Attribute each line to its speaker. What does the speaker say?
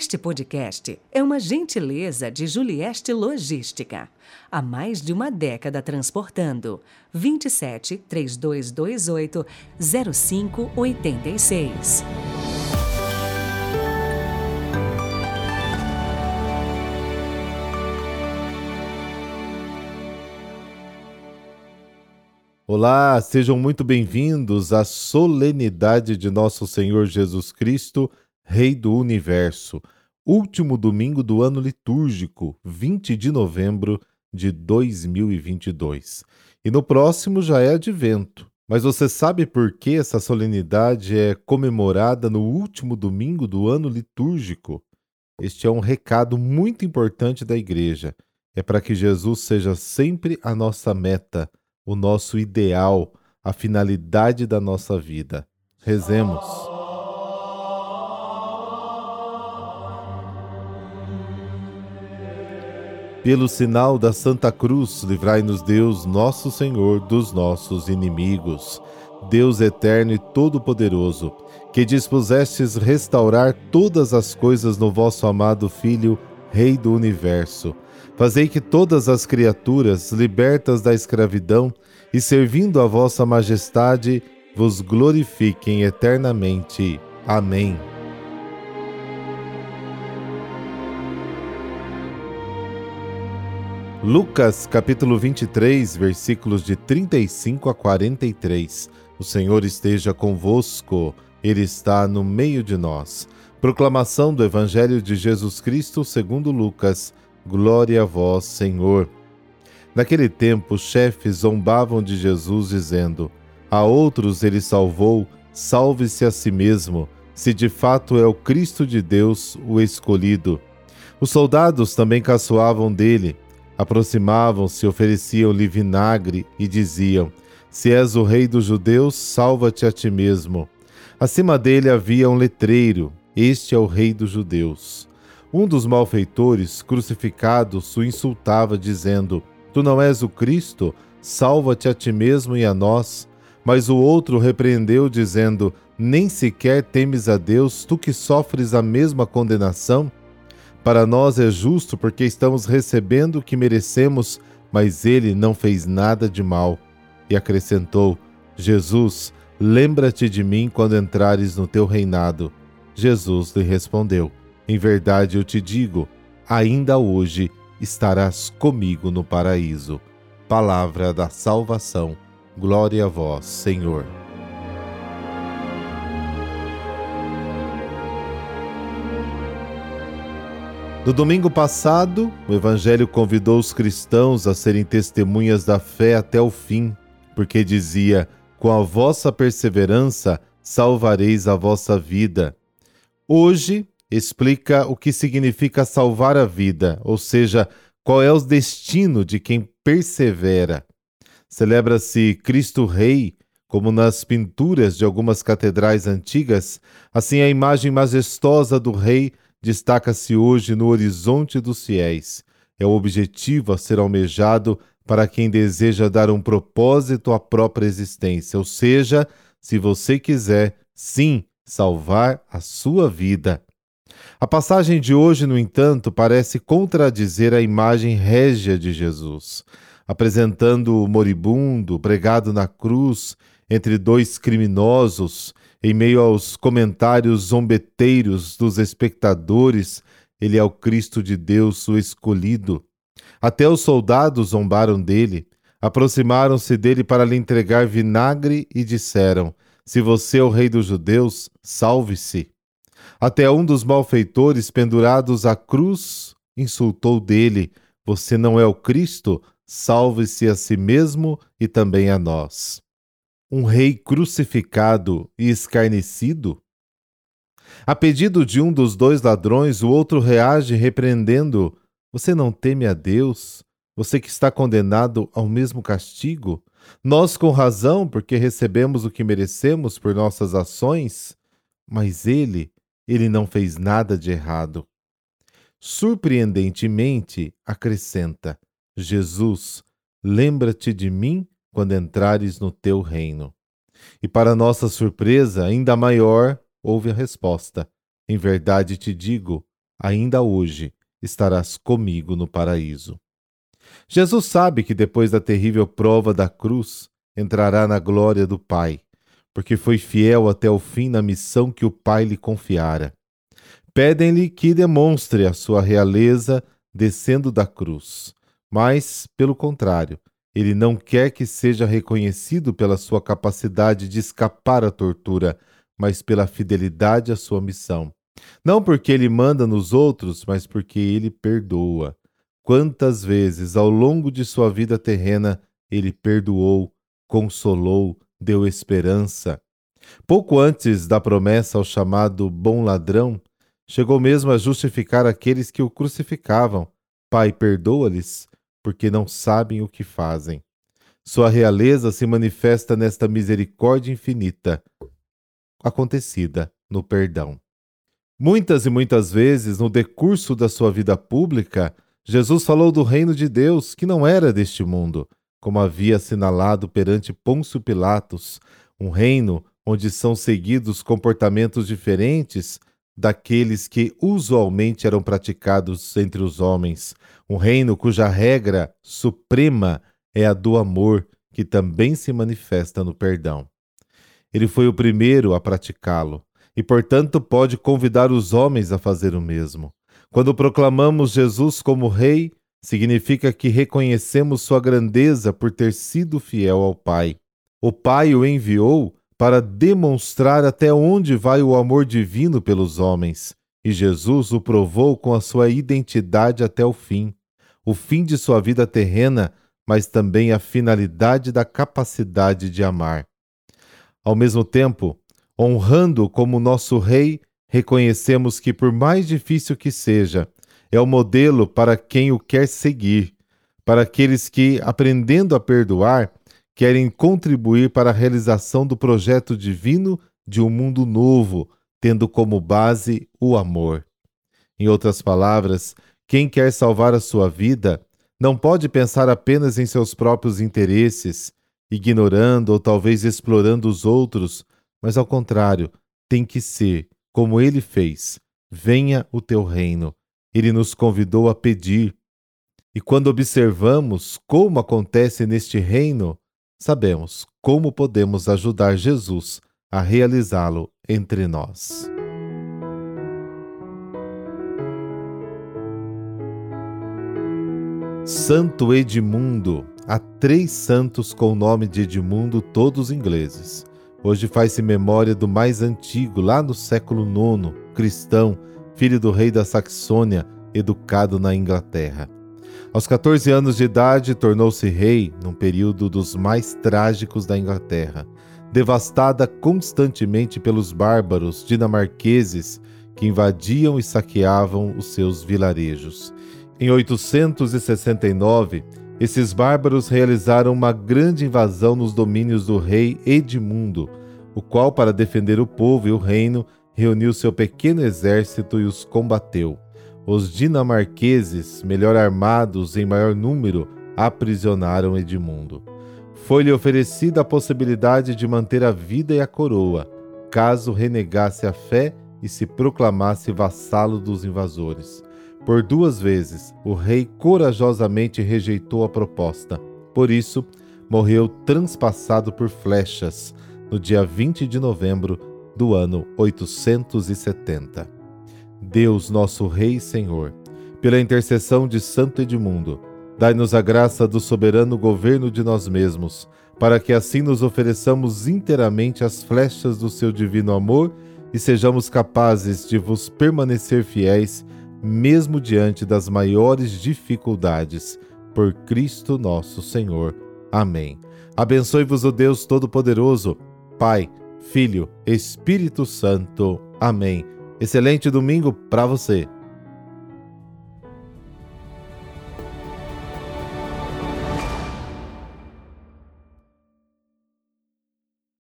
Speaker 1: Este podcast é uma gentileza de Julieste Logística. Há mais de uma década transportando. 27 3228 0586.
Speaker 2: Olá, sejam muito bem-vindos à solenidade de nosso Senhor Jesus Cristo Rei do Universo, último domingo do ano litúrgico, 20 de novembro de 2022. E no próximo já é advento. Mas você sabe por que essa solenidade é comemorada no último domingo do ano litúrgico? Este é um recado muito importante da Igreja. É para que Jesus seja sempre a nossa meta, o nosso ideal, a finalidade da nossa vida. Rezemos. Pelo sinal da Santa Cruz, livrai-nos Deus, nosso Senhor, dos nossos inimigos. Deus eterno e todo-poderoso, que dispusestes restaurar todas as coisas no vosso amado Filho, Rei do universo. Fazei que todas as criaturas, libertas da escravidão e servindo a vossa majestade, vos glorifiquem eternamente. Amém. Lucas capítulo 23, versículos de 35 a 43. O Senhor esteja convosco, Ele está no meio de nós. Proclamação do Evangelho de Jesus Cristo segundo Lucas. Glória a vós, Senhor. Naquele tempo, os chefes zombavam de Jesus, dizendo: A outros ele salvou, salve-se a si mesmo, se de fato é o Cristo de Deus, o escolhido. Os soldados também caçoavam dele Aproximavam-se, ofereciam-lhe vinagre e diziam: Se és o rei dos judeus, salva-te a ti mesmo. Acima dele havia um letreiro: Este é o rei dos judeus. Um dos malfeitores, crucificados, o insultava, dizendo: Tu não és o Cristo? Salva-te a ti mesmo e a nós. Mas o outro repreendeu, dizendo: Nem sequer temes a Deus, tu que sofres a mesma condenação? Para nós é justo porque estamos recebendo o que merecemos, mas ele não fez nada de mal. E acrescentou: Jesus, lembra-te de mim quando entrares no teu reinado. Jesus lhe respondeu: Em verdade eu te digo, ainda hoje estarás comigo no paraíso. Palavra da salvação. Glória a vós, Senhor. No domingo passado, o Evangelho convidou os cristãos a serem testemunhas da fé até o fim, porque dizia: Com a vossa perseverança salvareis a vossa vida. Hoje, explica o que significa salvar a vida, ou seja, qual é o destino de quem persevera. Celebra-se Cristo Rei, como nas pinturas de algumas catedrais antigas, assim a imagem majestosa do Rei destaca-se hoje no horizonte dos fiéis. É o objetivo a ser almejado para quem deseja dar um propósito à própria existência, ou seja, se você quiser, sim, salvar a sua vida. A passagem de hoje, no entanto, parece contradizer a imagem régia de Jesus, apresentando o moribundo pregado na cruz entre dois criminosos em meio aos comentários zombeteiros dos espectadores, ele é o Cristo de Deus, o escolhido. Até os soldados zombaram dele, aproximaram-se dele para lhe entregar vinagre e disseram: Se você é o rei dos judeus, salve-se. Até um dos malfeitores pendurados à cruz insultou dele: Você não é o Cristo? Salve-se a si mesmo e também a nós um rei crucificado e escarnecido? A pedido de um dos dois ladrões, o outro reage repreendendo: Você não teme a Deus? Você que está condenado ao mesmo castigo? Nós, com razão, porque recebemos o que merecemos por nossas ações? Mas ele, ele não fez nada de errado. Surpreendentemente, acrescenta: Jesus, lembra-te de mim quando entrares no teu reino. E para nossa surpresa ainda maior, houve a resposta: Em verdade te digo, ainda hoje estarás comigo no paraíso. Jesus sabe que depois da terrível prova da cruz entrará na glória do Pai, porque foi fiel até o fim na missão que o Pai lhe confiara. Pedem-lhe que demonstre a sua realeza descendo da cruz, mas, pelo contrário, ele não quer que seja reconhecido pela sua capacidade de escapar à tortura, mas pela fidelidade à sua missão. Não porque ele manda nos outros, mas porque ele perdoa. Quantas vezes ao longo de sua vida terrena ele perdoou, consolou, deu esperança. Pouco antes da promessa ao chamado bom ladrão, chegou mesmo a justificar aqueles que o crucificavam. Pai, perdoa-lhes, porque não sabem o que fazem. Sua realeza se manifesta nesta misericórdia infinita, acontecida no perdão. Muitas e muitas vezes, no decurso da sua vida pública, Jesus falou do reino de Deus que não era deste mundo, como havia assinalado perante Pôncio Pilatos, um reino onde são seguidos comportamentos diferentes daqueles que usualmente eram praticados entre os homens, um reino cuja regra suprema é a do amor, que também se manifesta no perdão. Ele foi o primeiro a praticá-lo e, portanto, pode convidar os homens a fazer o mesmo. Quando proclamamos Jesus como Rei, significa que reconhecemos sua grandeza por ter sido fiel ao Pai. O Pai o enviou para demonstrar até onde vai o amor divino pelos homens, e Jesus o provou com a sua identidade até o fim. O fim de sua vida terrena, mas também a finalidade da capacidade de amar. Ao mesmo tempo, honrando como nosso Rei, reconhecemos que, por mais difícil que seja, é o modelo para quem o quer seguir, para aqueles que, aprendendo a perdoar, querem contribuir para a realização do projeto divino de um mundo novo, tendo como base o amor. Em outras palavras, quem quer salvar a sua vida não pode pensar apenas em seus próprios interesses, ignorando ou talvez explorando os outros, mas ao contrário, tem que ser como ele fez: venha o teu reino. Ele nos convidou a pedir. E quando observamos como acontece neste reino, sabemos como podemos ajudar Jesus a realizá-lo entre nós. Santo Edmundo. Há três santos com o nome de Edmundo, todos ingleses. Hoje faz-se memória do mais antigo, lá no século IX, cristão, filho do rei da Saxônia, educado na Inglaterra. Aos 14 anos de idade, tornou-se rei num período dos mais trágicos da Inglaterra, devastada constantemente pelos bárbaros dinamarqueses que invadiam e saqueavam os seus vilarejos. Em 869, esses bárbaros realizaram uma grande invasão nos domínios do rei Edmundo, o qual, para defender o povo e o reino, reuniu seu pequeno exército e os combateu. Os dinamarqueses, melhor armados em maior número, aprisionaram Edmundo. Foi-lhe oferecida a possibilidade de manter a vida e a coroa, caso renegasse a fé e se proclamasse vassalo dos invasores. Por duas vezes, o rei corajosamente rejeitou a proposta. Por isso, morreu transpassado por flechas no dia 20 de novembro do ano 870. Deus, nosso Rei e Senhor, pela intercessão de Santo Edmundo, dai-nos a graça do soberano governo de nós mesmos, para que assim nos ofereçamos inteiramente às flechas do seu divino amor e sejamos capazes de vos permanecer fiéis mesmo diante das maiores dificuldades, por Cristo nosso Senhor. Amém. Abençoe-vos o Deus Todo-Poderoso, Pai, Filho, Espírito Santo. Amém. Excelente domingo para você.